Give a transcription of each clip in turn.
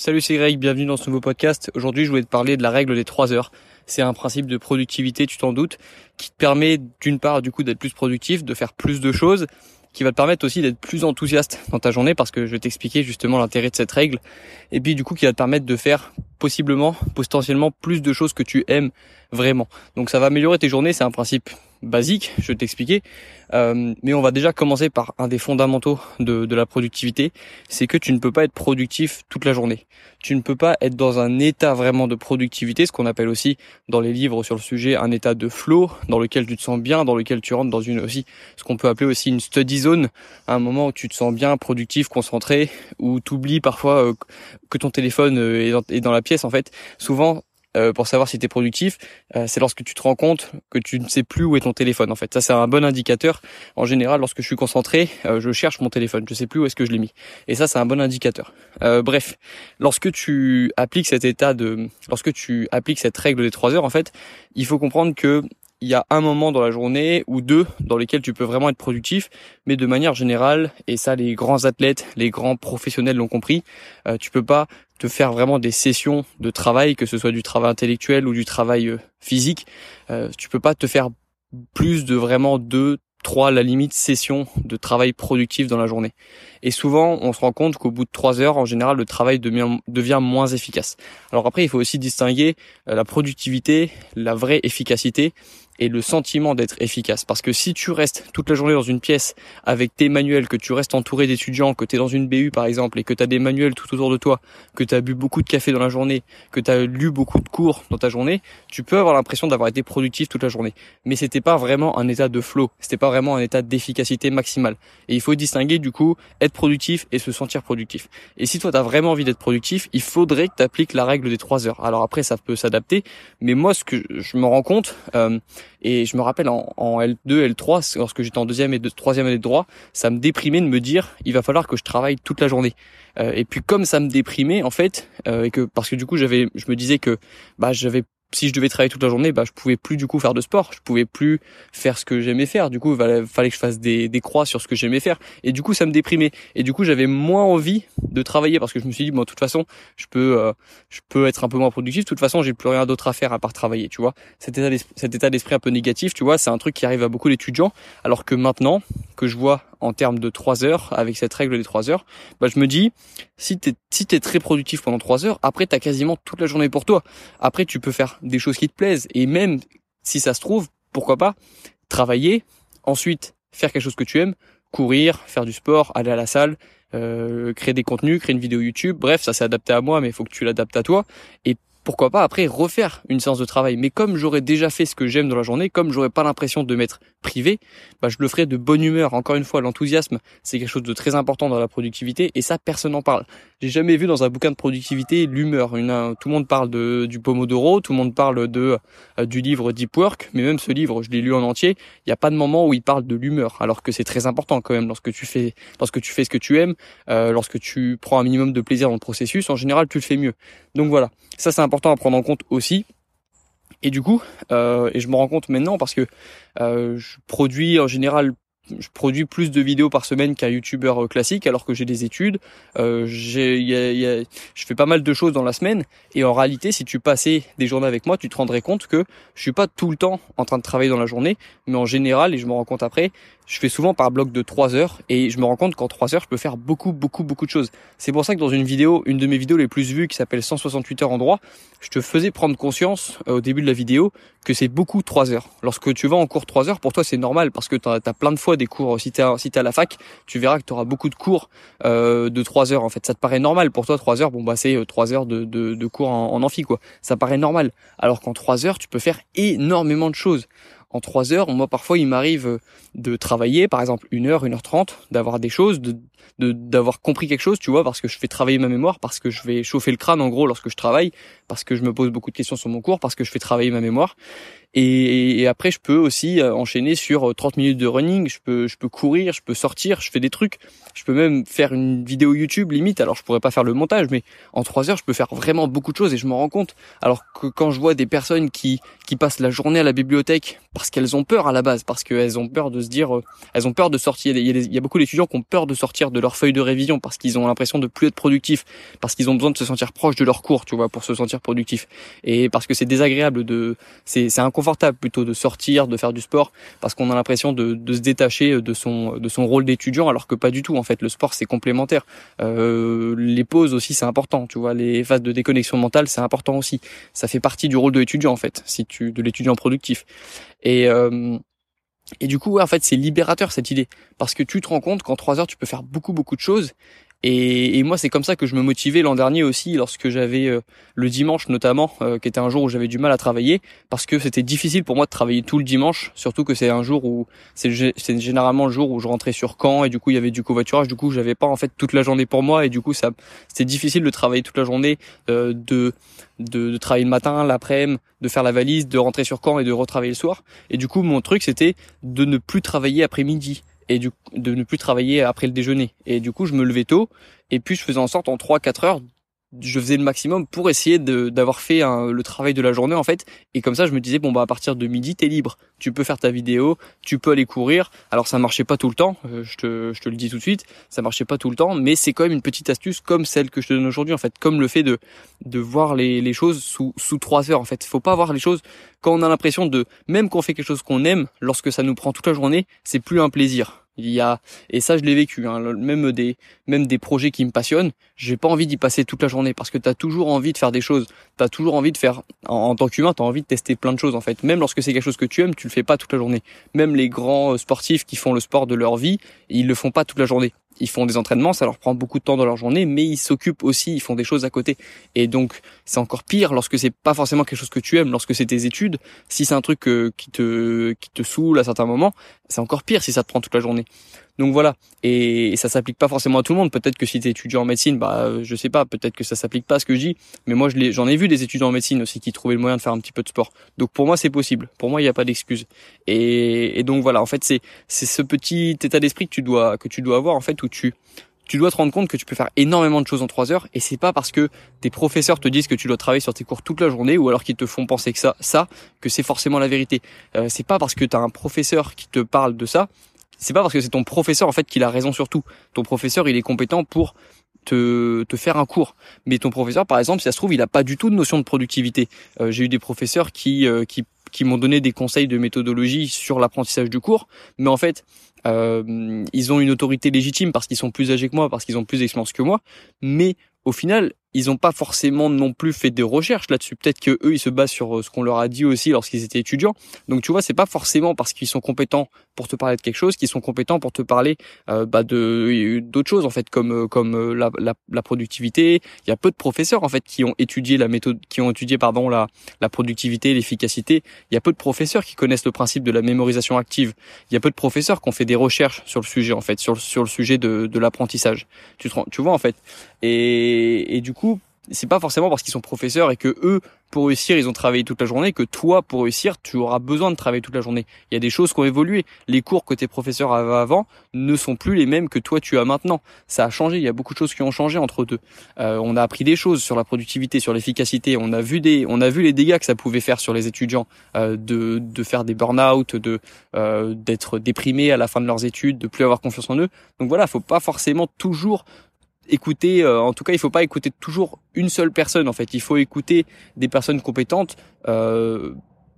Salut, c'est Greg, bienvenue dans ce nouveau podcast. Aujourd'hui, je voulais te parler de la règle des 3 heures. C'est un principe de productivité, tu t'en doutes, qui te permet d'une part du coup d'être plus productif, de faire plus de choses, qui va te permettre aussi d'être plus enthousiaste dans ta journée parce que je vais t'expliquer justement l'intérêt de cette règle et puis du coup qui va te permettre de faire possiblement, potentiellement plus de choses que tu aimes vraiment. Donc ça va améliorer tes journées, c'est un principe basique, je vais t'expliquer. Euh, mais on va déjà commencer par un des fondamentaux de, de la productivité, c'est que tu ne peux pas être productif toute la journée. Tu ne peux pas être dans un état vraiment de productivité, ce qu'on appelle aussi dans les livres sur le sujet un état de flow, dans lequel tu te sens bien, dans lequel tu rentres dans une aussi ce qu'on peut appeler aussi une study zone, un moment où tu te sens bien, productif, concentré, où tu oublies parfois euh, que ton téléphone euh, est dans, est dans la en fait. Souvent euh, pour savoir si tu es productif, euh, c'est lorsque tu te rends compte que tu ne sais plus où est ton téléphone en fait. Ça c'est un bon indicateur. En général, lorsque je suis concentré, euh, je cherche mon téléphone, je sais plus où est-ce que je l'ai mis. Et ça c'est un bon indicateur. bref, lorsque tu appliques cet état de lorsque tu appliques cette règle des trois heures en fait, il faut comprendre que il y a un moment dans la journée ou deux dans lesquels tu peux vraiment être productif, mais de manière générale, et ça les grands athlètes, les grands professionnels l'ont compris, euh, tu peux pas te faire vraiment des sessions de travail, que ce soit du travail intellectuel ou du travail euh, physique, euh, tu peux pas te faire plus de vraiment deux, trois, la limite, sessions de travail productif dans la journée. Et souvent, on se rend compte qu'au bout de trois heures, en général, le travail devient, moins efficace. Alors après, il faut aussi distinguer euh, la productivité, la vraie efficacité et le sentiment d'être efficace. Parce que si tu restes toute la journée dans une pièce avec tes manuels, que tu restes entouré d'étudiants, que tu es dans une BU par exemple, et que tu as des manuels tout autour de toi, que tu as bu beaucoup de café dans la journée, que tu as lu beaucoup de cours dans ta journée, tu peux avoir l'impression d'avoir été productif toute la journée. Mais c'était pas vraiment un état de flow, c'était pas vraiment un état d'efficacité maximale. Et il faut distinguer du coup être productif et se sentir productif. Et si toi tu as vraiment envie d'être productif, il faudrait que tu appliques la règle des trois heures. Alors après ça peut s'adapter, mais moi ce que je me rends compte, euh, et je me rappelle en, L2, L3, lorsque j'étais en deuxième et troisième année de droit, ça me déprimait de me dire il va falloir que je travaille toute la journée. Euh, et puis comme ça me déprimait en fait, euh, et que parce que du coup j'avais, je me disais que bah j'avais si je devais travailler toute la journée, bah je pouvais plus du coup faire de sport, je pouvais plus faire ce que j'aimais faire. Du coup, il fallait que je fasse des, croix sur ce que j'aimais faire. Et du coup, ça me déprimait. Et du coup, j'avais moins envie de travailler parce que je me suis dit bon, de toute façon, je peux euh, je peux être un peu moins productif. De toute façon, j'ai plus rien d'autre à faire à part travailler, tu vois. Cet état cet état d'esprit un peu négatif, tu vois, c'est un truc qui arrive à beaucoup d'étudiants. Alors que maintenant que je vois en termes de 3 heures, avec cette règle des 3 heures, bah, je me dis, si t'es, si t'es très productif pendant 3 heures, après t'as quasiment toute la journée pour toi. Après tu peux faire des choses qui te plaisent, et même si ça se trouve, pourquoi pas, travailler, ensuite faire quelque chose que tu aimes, courir, faire du sport, aller à la salle, euh, créer des contenus, créer une vidéo YouTube, bref, ça s'est adapté à moi, mais il faut que tu l'adaptes à toi, et pourquoi pas après refaire une séance de travail. Mais comme j'aurais déjà fait ce que j'aime dans la journée, comme j'aurais pas l'impression de m'être privé, bah, je le ferai de bonne humeur. Encore une fois, l'enthousiasme, c'est quelque chose de très important dans la productivité et ça, personne n'en parle. J'ai jamais vu dans un bouquin de productivité l'humeur. Tout le monde parle de, du Pomodoro, tout le monde parle de, euh, du livre Deep Work, mais même ce livre, je l'ai lu en entier, il n'y a pas de moment où il parle de l'humeur, alors que c'est très important quand même lorsque tu fais, lorsque tu fais ce que tu aimes, euh, lorsque tu prends un minimum de plaisir dans le processus, en général, tu le fais mieux. Donc voilà, ça c'est important important à prendre en compte aussi. Et du coup, euh, et je me rends compte maintenant parce que euh, je produis en général je produis plus de vidéos par semaine qu'un youtubeur euh, classique alors que j'ai des études, euh, je fais pas mal de choses dans la semaine. Et en réalité si tu passais des journées avec moi tu te rendrais compte que je suis pas tout le temps en train de travailler dans la journée. Mais en général et je me rends compte après je fais souvent par bloc de 3 heures et je me rends compte qu'en 3 heures je peux faire beaucoup beaucoup beaucoup de choses. C'est pour ça que dans une vidéo, une de mes vidéos les plus vues qui s'appelle 168 heures en droit, je te faisais prendre conscience euh, au début de la vidéo que c'est beaucoup 3 heures. Lorsque tu vas en cours 3 heures, pour toi c'est normal parce que tu as, plein de fois des cours. Si tu si es à la fac, tu verras que tu auras beaucoup de cours euh, de 3 heures en fait. Ça te paraît normal pour toi 3 heures, bon bah c'est 3 euh, heures de, cours en, en amphi quoi. Ça paraît normal. Alors qu'en 3 heures, tu peux faire énormément de choses en trois heures. Moi, parfois, il m'arrive euh, de travailler, par exemple, une heure, une heure trente, d'avoir des choses, de d'avoir compris quelque chose, tu vois, parce que je fais travailler ma mémoire, parce que je vais chauffer le crâne, en gros, lorsque je travaille, parce que je me pose beaucoup de questions sur mon cours, parce que je fais travailler ma mémoire. Et, après, je peux aussi euh, enchaîner sur 30 euh, minutes de running. Je peux, je peux courir, je peux sortir, je fais des trucs. Je peux même faire une vidéo YouTube limite. Alors, je pourrais pas faire le montage, mais en trois heures, je peux faire vraiment beaucoup de choses et je m'en rends compte. Alors que quand je vois des personnes qui, qui passent la journée à la bibliothèque parce qu'elles ont peur à la base, parce qu'elles ont peur de se dire, euh, elles ont peur de sortir. Il y a, beaucoup d'étudiants qui ont peur de sortir de leur feuille de révision parce qu'ils ont l'impression de plus être productifs, parce qu'ils ont besoin de se sentir proche de leur cours, tu vois, pour se sentir productif. Et parce que c'est désagréable de, c'est, c'est plutôt de sortir, de faire du sport, parce qu'on a l'impression de, se détacher de son, rôle d'étudiant, alors que pas du tout. En fait, le sport c'est complémentaire. Euh, les pauses aussi c'est important, tu vois, les phases de déconnexion mentale c'est important aussi. Ça fait partie du rôle de l'étudiant en fait, si tu, de l'étudiant productif. Et euh, et du coup, en fait, c'est libérateur cette idée, parce que tu te rends compte qu'en trois heures, tu peux faire beaucoup, beaucoup de choses, et, et moi, c'est comme ça que je me motivais l'an dernier aussi, lorsque j'avais euh, le dimanche notamment, euh, qui était un jour où j'avais du mal à travailler, parce que c'était difficile pour moi de travailler tout le dimanche, surtout que c'est un jour où c'est généralement le jour où je rentrais sur Caen et du coup il y avait du covoiturage, du coup j'avais pas en fait toute la journée pour moi et du coup ça c'était difficile de travailler toute la journée, euh, de, de, de travailler le matin, l'après-midi, de faire la valise, de rentrer sur Caen et de retravailler le soir. Et du coup mon truc c'était de ne plus travailler après-midi et du, de ne plus travailler après le déjeuner. Et du coup, je me levais tôt et puis je faisais en sorte en 3-4 heures, je faisais le maximum pour essayer d'avoir fait le travail de la journée en fait. Et comme ça, je me disais bon bah à partir de midi, t'es libre. Tu peux faire ta vidéo, tu peux aller courir. Alors ça marchait pas tout le temps, euh, je te, je te le dis tout de suite, ça marchait pas tout le temps, mais c'est quand même une petite astuce comme celle que je te donne aujourd'hui en fait, comme le fait de de voir les, les choses sous sous trois heures en fait. Faut pas voir les choses quand on a l'impression de même qu'on fait quelque chose qu'on aime, lorsque ça nous prend toute la journée, c'est plus un plaisir il y a et ça je l'ai vécu. Hein, même des même des projets qui me passionnent, j'ai pas envie d'y passer toute la journée parce que tu as toujours envie de faire des choses. Tu as toujours envie de faire en, tant qu'humain, tu as envie de tester plein de choses en fait. Même lorsque c'est quelque chose que tu aimes, tu le fais pas toute la journée. Même les grands euh, sportifs qui font le sport de leur vie, ils le font pas toute la journée ils font des entraînements, ça leur prend beaucoup de temps dans leur journée, mais ils s'occupent aussi, ils font des choses à côté. Et donc, c'est encore pire lorsque c'est pas forcément quelque chose que tu aimes, lorsque c'est tes études. Si c'est un truc euh, qui te qui te saoule à certains moments, c'est encore pire si ça te prend toute la journée. Donc voilà, et, ça s'applique pas forcément à tout le monde. Peut-être que si tu es étudiant en médecine, bah je sais pas, peut-être que ça s'applique pas à ce que je dis. Mais moi, j'en ai, vu des étudiants en médecine aussi qui trouvaient le moyen de faire un petit peu de sport. Donc pour moi, c'est possible. Pour moi, il n'y a pas d'excuse. Et, et, donc voilà, en fait, c'est ce petit état d'esprit que tu dois que tu dois avoir en fait où tu tu dois te rendre compte que tu peux faire énormément de choses en trois heures et c'est pas parce que tes professeurs te disent que tu dois travailler sur tes cours toute la journée ou alors qu'ils te font penser que ça, ça, que c'est forcément la vérité. Euh, c'est pas parce que tu as un professeur qui te parle de ça, c'est pas parce que c'est ton professeur en fait qu'il a raison sur tout. Ton professeur, il est compétent pour te, te faire un cours. Mais ton professeur, par exemple, si ça se trouve, il a pas du tout de notion de productivité. Euh, j'ai eu des professeurs qui, euh, qui qui m'ont donné des conseils de méthodologie sur l'apprentissage du cours, mais en fait, euh, ils ont une autorité légitime parce qu'ils sont plus âgés que moi, parce qu'ils ont plus d'expérience que moi, mais au final, ils n'ont pas forcément non plus fait des recherches là-dessus. Peut-être que eux, ils se basent sur euh, ce qu'on leur a dit aussi lorsqu'ils étaient étudiants. Donc tu vois, c'est pas forcément parce qu'ils sont compétents pour te parler de quelque chose qu'ils sont compétents pour te parler euh, bah, de euh, d'autres choses en fait, comme comme la, productivité. Il y a peu de professeurs en fait qui ont étudié la méthode, qui ont étudié pardon la la productivité, l'efficacité. Il y a peu de professeurs qui connaissent le principe de la mémorisation active. Il y a peu de professeurs qui ont fait des recherches sur le sujet en fait, sur sur le sujet de de l'apprentissage. Tu tu vois en fait. Et et du coup c'est pas forcément parce qu'ils sont professeurs et que eux, pour réussir, ils ont travaillé toute la journée, que toi, pour réussir, tu auras besoin de travailler toute la journée. Il y a des choses qui ont évolué. Les cours que tes professeurs avaient avant ne sont plus les mêmes que toi tu as maintenant. Ça a changé. Il y a beaucoup de choses qui ont changé entre deux. Euh, on a appris des choses sur la productivité, sur l'efficacité. On a vu les dégâts que ça pouvait faire sur les étudiants, euh, de, de faire des burn-out, euh, d'être déprimés à la fin de leurs études, de plus avoir confiance en eux. Donc voilà, faut pas forcément toujours écouter, euh, en tout cas, il faut pas écouter toujours une seule personne. En fait, il faut écouter des personnes compétentes euh,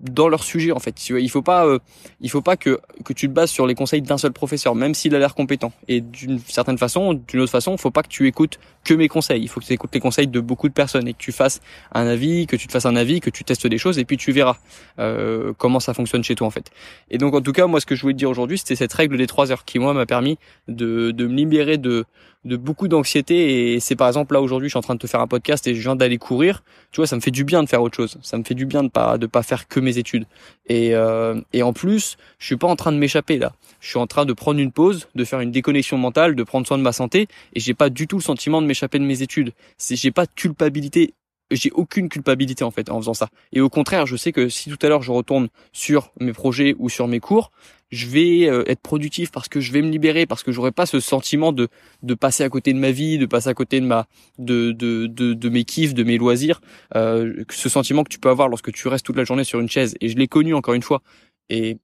dans leur sujet. En fait, il faut pas, euh, il faut pas que que tu te bases sur les conseils d'un seul professeur, même s'il a l'air compétent. Et d'une certaine façon, d'une autre façon, faut pas que tu écoutes que mes conseils. Il faut que tu écoutes les conseils de beaucoup de personnes et que tu fasses un avis, que tu te fasses un avis, que tu testes des choses et puis tu verras euh, comment ça fonctionne chez toi en fait. Et donc en tout cas, moi, ce que je voulais te dire aujourd'hui, c'était cette règle des trois heures qui moi m'a permis de de me libérer de de beaucoup d'anxiété et c'est par exemple là aujourd'hui je suis en train de te faire un podcast et je viens d'aller courir tu vois ça me fait du bien de faire autre chose ça me fait du bien de pas de pas faire que mes études. Et euh, et en plus je suis pas en train de m'échapper là. Je suis en train de prendre une pause de faire une déconnexion mentale de prendre soin de ma santé et j'ai pas du tout le sentiment de m'échapper de mes études. C'est j'ai pas de culpabilité j'ai aucune culpabilité en fait en faisant ça. Et au contraire, je sais que si tout à l'heure je retourne sur mes projets ou sur mes cours, je vais euh, être productif parce que je vais me libérer parce que j'aurai pas ce sentiment de de passer à côté de ma vie, de passer à côté de ma de de de, mes kiffs, de mes loisirs, euh, ce sentiment que tu peux avoir lorsque tu restes toute la journée sur une chaise. Et je l'ai connu encore une fois. Et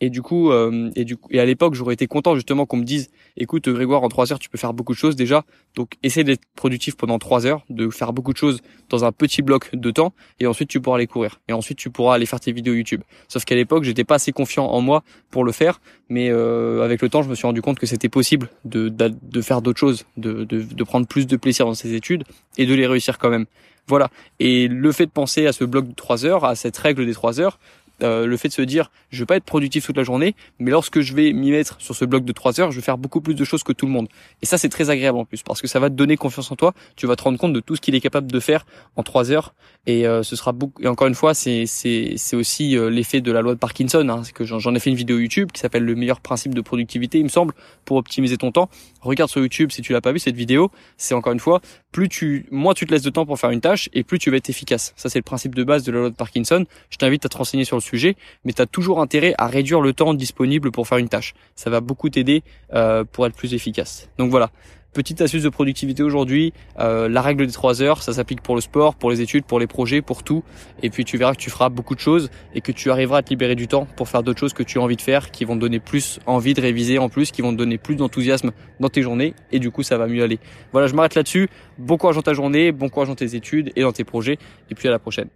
et du coup, euh, et du coup, et à l'époque, j'aurais été content justement qu'on me dise, écoute Grégoire, en trois heures, tu peux faire beaucoup de choses déjà. Donc, essaie d'être productif pendant trois heures, de faire beaucoup de choses dans un petit bloc de temps, et ensuite tu pourras aller courir, et ensuite tu pourras aller faire tes vidéos YouTube. Sauf qu'à l'époque, j'étais pas assez confiant en moi pour le faire, mais euh, avec le temps, je me suis rendu compte que c'était possible de, de, de faire d'autres choses, de, de, de prendre plus de plaisir dans ses études et de les réussir quand même. Voilà. Et le fait de penser à ce bloc de trois heures, à cette règle des trois heures, euh, le fait de se dire je vais pas être productif toute la journée, mais lorsque je vais m'y mettre sur ce bloc de 3 heures, je vais faire beaucoup plus de choses que tout le monde. Et ça c'est très agréable en plus parce que ça va te donner confiance en toi, tu vas te rendre compte de tout ce qu'il est capable de faire en 3 heures et euh, ce sera beaucoup et encore une fois c'est c'est c'est aussi euh, l'effet de la loi de Parkinson hein, que j'en ai fait une vidéo YouTube qui s'appelle le meilleur principe de productivité, il me semble, pour optimiser ton temps. Regarde sur YouTube si tu l'as pas vu cette vidéo, c'est encore une fois plus tu moins tu te laisses de temps pour faire une tâche et plus tu vas être efficace. Ça c'est le principe de base de la loi de Parkinson. Je t'invite à te renseigner sur le sujet, mais tu as toujours intérêt à réduire le temps disponible pour faire une tâche. Ça va beaucoup t'aider euh, pour être plus efficace. Donc voilà, petite astuce de productivité aujourd'hui, euh, la règle des 3 heures, ça s'applique pour le sport, pour les études, pour les projets, pour tout. Et puis tu verras que tu feras beaucoup de choses et que tu arriveras à te libérer du temps pour faire d'autres choses que tu as envie de faire, qui vont te donner plus envie de réviser en plus, qui vont te donner plus d'enthousiasme dans tes journées et du coup ça va mieux aller. Voilà, je m'arrête là-dessus. Bon courage dans ta journée, bon courage dans tes études et dans tes projets et puis à la prochaine.